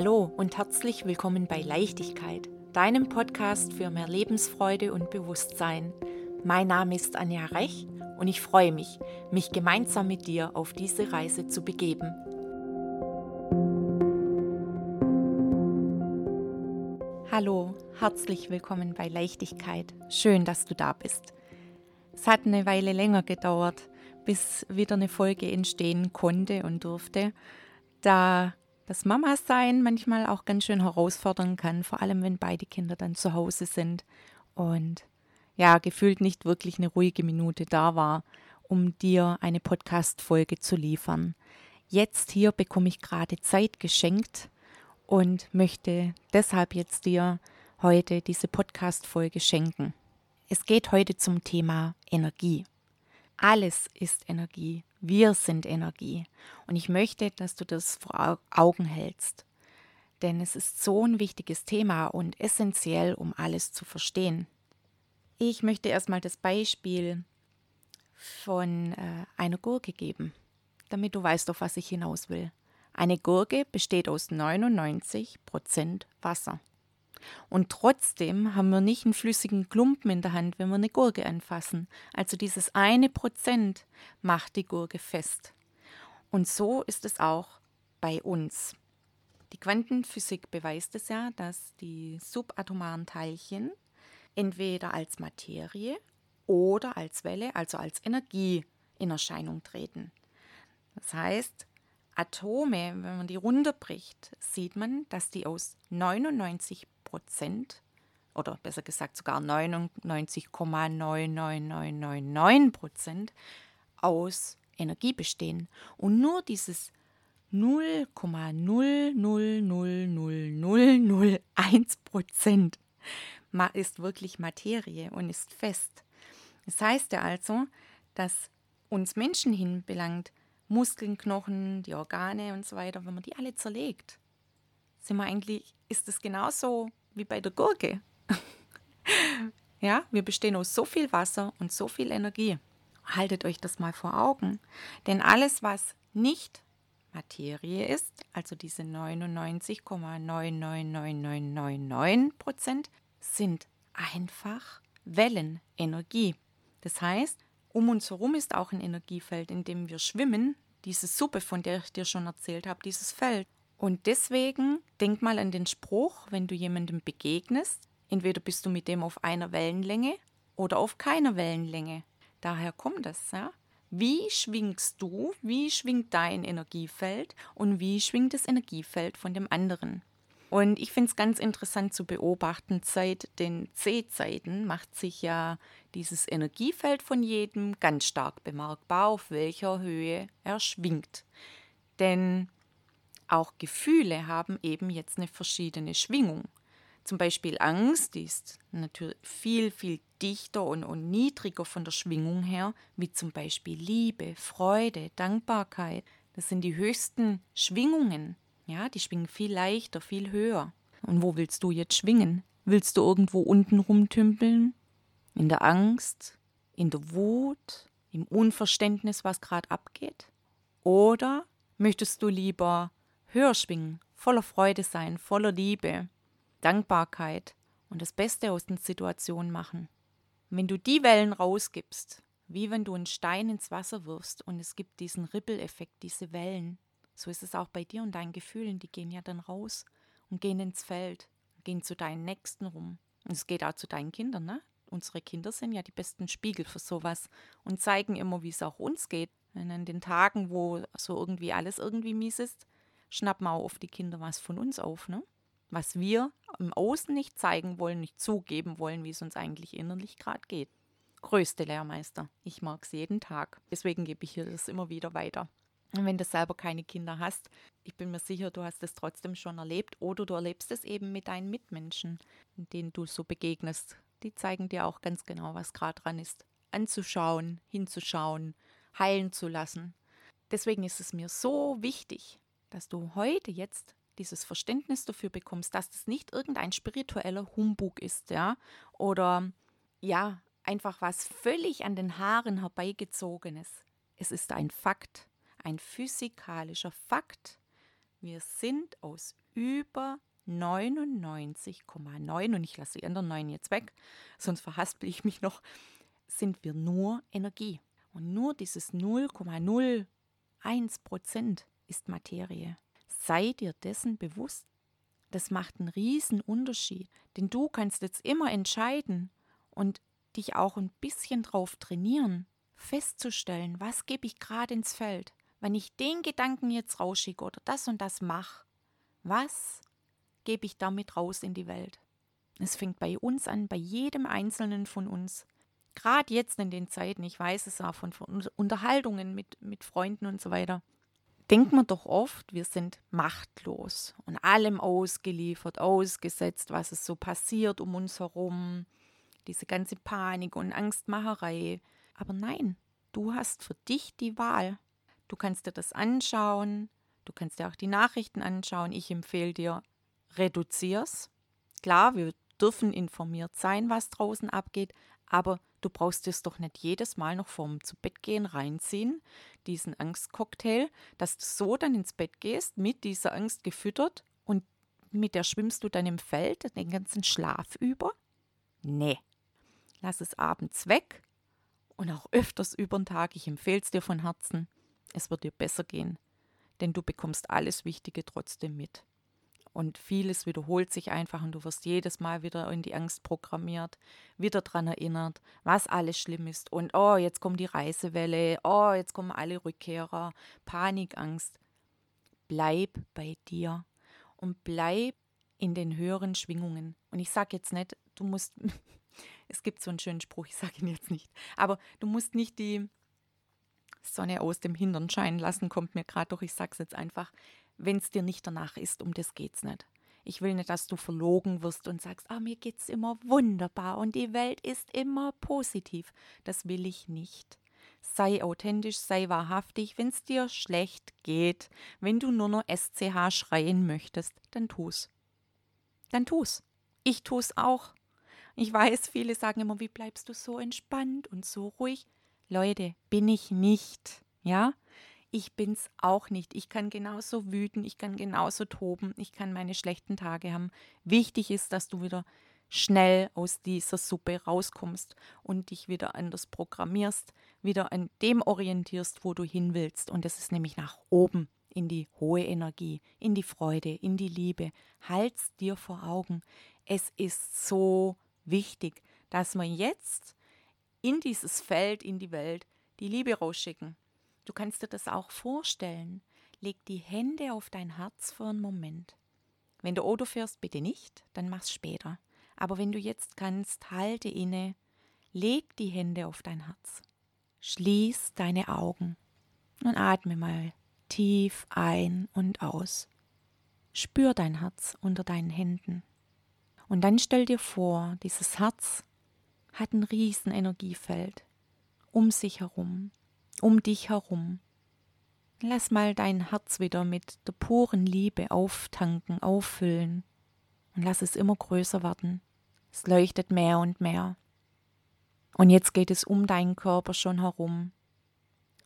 Hallo und herzlich willkommen bei Leichtigkeit, deinem Podcast für mehr Lebensfreude und Bewusstsein. Mein Name ist Anja Rech und ich freue mich, mich gemeinsam mit dir auf diese Reise zu begeben. Hallo, herzlich willkommen bei Leichtigkeit. Schön, dass du da bist. Es hat eine Weile länger gedauert, bis wieder eine Folge entstehen konnte und durfte, da das Mama-Sein manchmal auch ganz schön herausfordern kann, vor allem wenn beide Kinder dann zu Hause sind und ja, gefühlt nicht wirklich eine ruhige Minute da war, um dir eine Podcast-Folge zu liefern. Jetzt hier bekomme ich gerade Zeit geschenkt und möchte deshalb jetzt dir heute diese Podcast-Folge schenken. Es geht heute zum Thema Energie. Alles ist Energie. Wir sind Energie. Und ich möchte, dass du das vor Augen hältst. Denn es ist so ein wichtiges Thema und essentiell, um alles zu verstehen. Ich möchte erstmal das Beispiel von äh, einer Gurke geben, damit du weißt, auf was ich hinaus will. Eine Gurke besteht aus 99% Wasser. Und trotzdem haben wir nicht einen flüssigen Klumpen in der Hand, wenn wir eine Gurke anfassen. Also dieses eine Prozent macht die Gurke fest. Und so ist es auch bei uns. Die Quantenphysik beweist es ja, dass die subatomaren Teilchen entweder als Materie oder als Welle, also als Energie in Erscheinung treten. Das heißt, Atome, wenn man die runterbricht, sieht man, dass die aus 99 Prozent oder besser gesagt sogar 99,99999 Prozent aus Energie bestehen. Und nur dieses 0,0000001 Prozent ist wirklich Materie und ist fest. Das heißt ja also, dass uns Menschen hinbelangt, Muskeln, Knochen, die Organe und so weiter, wenn man die alle zerlegt, sind wir eigentlich, ist es genauso wie bei der Gurke. ja, wir bestehen aus so viel Wasser und so viel Energie. Haltet euch das mal vor Augen. Denn alles, was nicht Materie ist, also diese 99,99999 Prozent, sind einfach Wellen, Energie. Das heißt, um uns herum ist auch ein Energiefeld, in dem wir schwimmen, diese Suppe, von der ich dir schon erzählt habe, dieses Feld. Und deswegen denk mal an den Spruch, wenn du jemandem begegnest, entweder bist du mit dem auf einer Wellenlänge oder auf keiner Wellenlänge. Daher kommt das, ja. Wie schwingst du, wie schwingt dein Energiefeld und wie schwingt das Energiefeld von dem anderen? Und ich finde es ganz interessant zu beobachten, seit den C-Zeiten macht sich ja dieses Energiefeld von jedem ganz stark bemerkbar, auf welcher Höhe er schwingt. Denn auch Gefühle haben eben jetzt eine verschiedene Schwingung. Zum Beispiel Angst ist natürlich viel, viel dichter und, und niedriger von der Schwingung her, wie zum Beispiel Liebe, Freude, Dankbarkeit. Das sind die höchsten Schwingungen ja, die schwingen viel leichter, viel höher. Und wo willst du jetzt schwingen? Willst du irgendwo unten rumtümpeln? In der Angst? In der Wut? Im Unverständnis, was gerade abgeht? Oder möchtest du lieber höher schwingen, voller Freude sein, voller Liebe, Dankbarkeit und das Beste aus den Situationen machen? wenn du die Wellen rausgibst, wie wenn du einen Stein ins Wasser wirfst und es gibt diesen Rippeleffekt, diese Wellen, so ist es auch bei dir und deinen Gefühlen. Die gehen ja dann raus und gehen ins Feld, gehen zu deinen Nächsten rum. Und es geht auch zu deinen Kindern, ne? Unsere Kinder sind ja die besten Spiegel für sowas und zeigen immer, wie es auch uns geht. Und an den Tagen, wo so irgendwie alles irgendwie mies ist, schnappen auch oft die Kinder was von uns auf, ne? Was wir im Außen nicht zeigen wollen, nicht zugeben wollen, wie es uns eigentlich innerlich gerade geht. Größte Lehrmeister. Ich mag es jeden Tag. Deswegen gebe ich hier das immer wieder weiter. Und wenn du selber keine Kinder hast, ich bin mir sicher, du hast es trotzdem schon erlebt oder du erlebst es eben mit deinen Mitmenschen, denen du so begegnest. Die zeigen dir auch ganz genau, was gerade dran ist. Anzuschauen, hinzuschauen, heilen zu lassen. Deswegen ist es mir so wichtig, dass du heute jetzt dieses Verständnis dafür bekommst, dass das nicht irgendein spiritueller Humbug ist, ja, oder ja, einfach was völlig an den Haaren herbeigezogenes. Es ist ein Fakt ein physikalischer Fakt, Wir sind aus über 99,9 und ich lasse die anderen 9 jetzt weg, sonst verhaspel ich mich noch, sind wir nur Energie. Und nur dieses 0,01 Prozent ist Materie. Sei dir dessen bewusst. Das macht einen riesen Unterschied, denn du kannst jetzt immer entscheiden und dich auch ein bisschen drauf trainieren, festzustellen, was gebe ich gerade ins Feld. Wenn ich den Gedanken jetzt rausschicke oder das und das mache, was gebe ich damit raus in die Welt? Es fängt bei uns an, bei jedem Einzelnen von uns. Gerade jetzt in den Zeiten, ich weiß es auch von, von Unterhaltungen mit, mit Freunden und so weiter, denkt man doch oft, wir sind machtlos und allem ausgeliefert, ausgesetzt, was es so passiert um uns herum, diese ganze Panik und Angstmacherei. Aber nein, du hast für dich die Wahl. Du kannst dir das anschauen, du kannst dir auch die Nachrichten anschauen. Ich empfehle dir, reduzier's. Klar, wir dürfen informiert sein, was draußen abgeht, aber du brauchst es doch nicht jedes Mal noch vorm zu Bett gehen reinziehen, diesen Angstcocktail, dass du so dann ins Bett gehst, mit dieser Angst gefüttert und mit der schwimmst du dann im Feld den ganzen Schlaf über? Nee. Lass es abends weg und auch öfters über den Tag. Ich empfehle es dir von Herzen. Es wird dir besser gehen, denn du bekommst alles Wichtige trotzdem mit. Und vieles wiederholt sich einfach und du wirst jedes Mal wieder in die Angst programmiert, wieder daran erinnert, was alles schlimm ist. Und oh, jetzt kommt die Reisewelle, oh, jetzt kommen alle Rückkehrer, Panik, Angst. Bleib bei dir und bleib in den höheren Schwingungen. Und ich sage jetzt nicht, du musst, es gibt so einen schönen Spruch, ich sage ihn jetzt nicht, aber du musst nicht die Sonne aus dem Hintern scheinen lassen, kommt mir gerade durch, ich sage es jetzt einfach wenn es dir nicht danach ist, um das geht's nicht. Ich will nicht, dass du verlogen wirst und sagst, ah, mir geht's immer wunderbar und die Welt ist immer positiv. Das will ich nicht. Sei authentisch, sei wahrhaftig. Wenn es dir schlecht geht, wenn du nur noch SCH schreien möchtest, dann tu's. Dann tu's. Ich tu's auch. Ich weiß, viele sagen immer, wie bleibst du so entspannt und so ruhig? Leute, bin ich nicht. Ja? Ich bin's auch nicht. Ich kann genauso wüten, ich kann genauso toben, ich kann meine schlechten Tage haben. Wichtig ist, dass du wieder schnell aus dieser Suppe rauskommst und dich wieder anders programmierst, wieder an dem orientierst, wo du hin willst. Und das ist nämlich nach oben, in die hohe Energie, in die Freude, in die Liebe. Halt's dir vor Augen. Es ist so wichtig, dass wir jetzt in dieses Feld, in die Welt, die Liebe rausschicken. Du kannst dir das auch vorstellen. Leg die Hände auf dein Herz für einen Moment. Wenn du Auto fährst, bitte nicht, dann mach's später. Aber wenn du jetzt kannst, halte inne, leg die Hände auf dein Herz. Schließ deine Augen und atme mal tief ein und aus. Spür dein Herz unter deinen Händen. Und dann stell dir vor, dieses Herz hat ein riesen Energiefeld um sich herum um dich herum. Lass mal dein Herz wieder mit der puren Liebe auftanken, auffüllen und lass es immer größer werden. Es leuchtet mehr und mehr. Und jetzt geht es um deinen Körper schon herum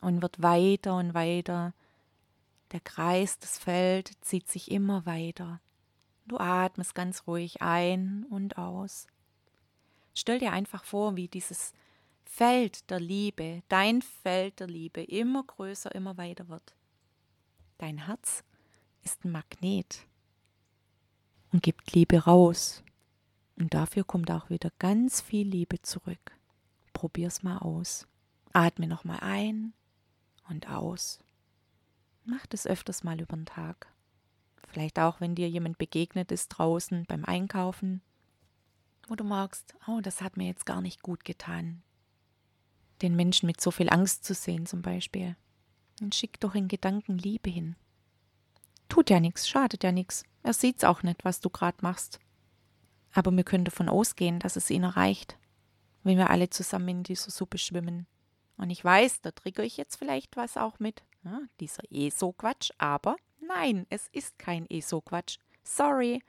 und wird weiter und weiter. Der Kreis, das Feld zieht sich immer weiter. Du atmest ganz ruhig ein und aus. Stell dir einfach vor, wie dieses Feld der Liebe, dein Feld der Liebe immer größer, immer weiter wird. Dein Herz ist ein Magnet und gibt Liebe raus. Und dafür kommt auch wieder ganz viel Liebe zurück. Probier's mal aus. Atme nochmal ein und aus. Mach das öfters mal über den Tag. Vielleicht auch, wenn dir jemand begegnet ist draußen beim Einkaufen, wo du magst, oh, das hat mir jetzt gar nicht gut getan den Menschen mit so viel Angst zu sehen zum Beispiel. Dann schick doch in Gedanken Liebe hin. Tut ja nichts, schadet ja nichts. Er sieht's auch nicht, was du gerade machst. Aber wir können davon ausgehen, dass es ihn erreicht, wenn wir alle zusammen in dieser Suppe schwimmen. Und ich weiß, da trigger ich jetzt vielleicht was auch mit. Ja, dieser ESO-Quatsch, aber nein, es ist kein ESO-Quatsch. Sorry,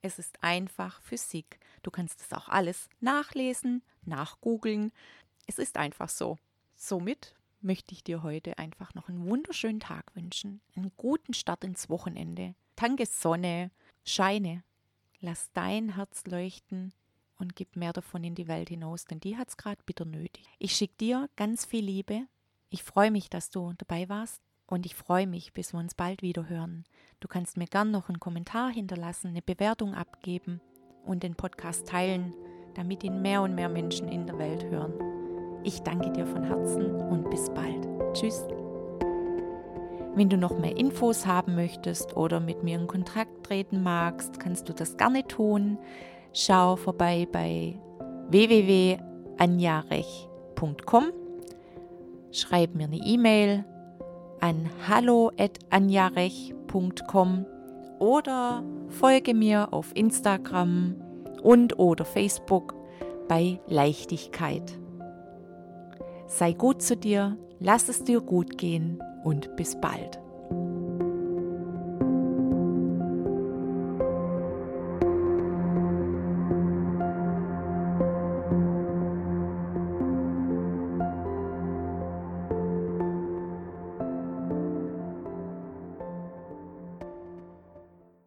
es ist einfach Physik. Du kannst es auch alles nachlesen, nachgoogeln. Es ist einfach so. Somit möchte ich dir heute einfach noch einen wunderschönen Tag wünschen, einen guten Start ins Wochenende. Tanke Sonne, scheine, lass dein Herz leuchten und gib mehr davon in die Welt hinaus, denn die hat es gerade bitter nötig. Ich schicke dir ganz viel Liebe. Ich freue mich, dass du dabei warst und ich freue mich, bis wir uns bald wieder hören. Du kannst mir gern noch einen Kommentar hinterlassen, eine Bewertung abgeben und den Podcast teilen, damit ihn mehr und mehr Menschen in der Welt hören. Ich danke dir von Herzen und bis bald. Tschüss. Wenn du noch mehr Infos haben möchtest oder mit mir in Kontakt treten magst, kannst du das gerne tun. Schau vorbei bei www.anjarech.com. Schreib mir eine E-Mail an hallo@anjarech.com oder folge mir auf Instagram und oder Facebook bei Leichtigkeit. Sei gut zu dir, lass es dir gut gehen und bis bald.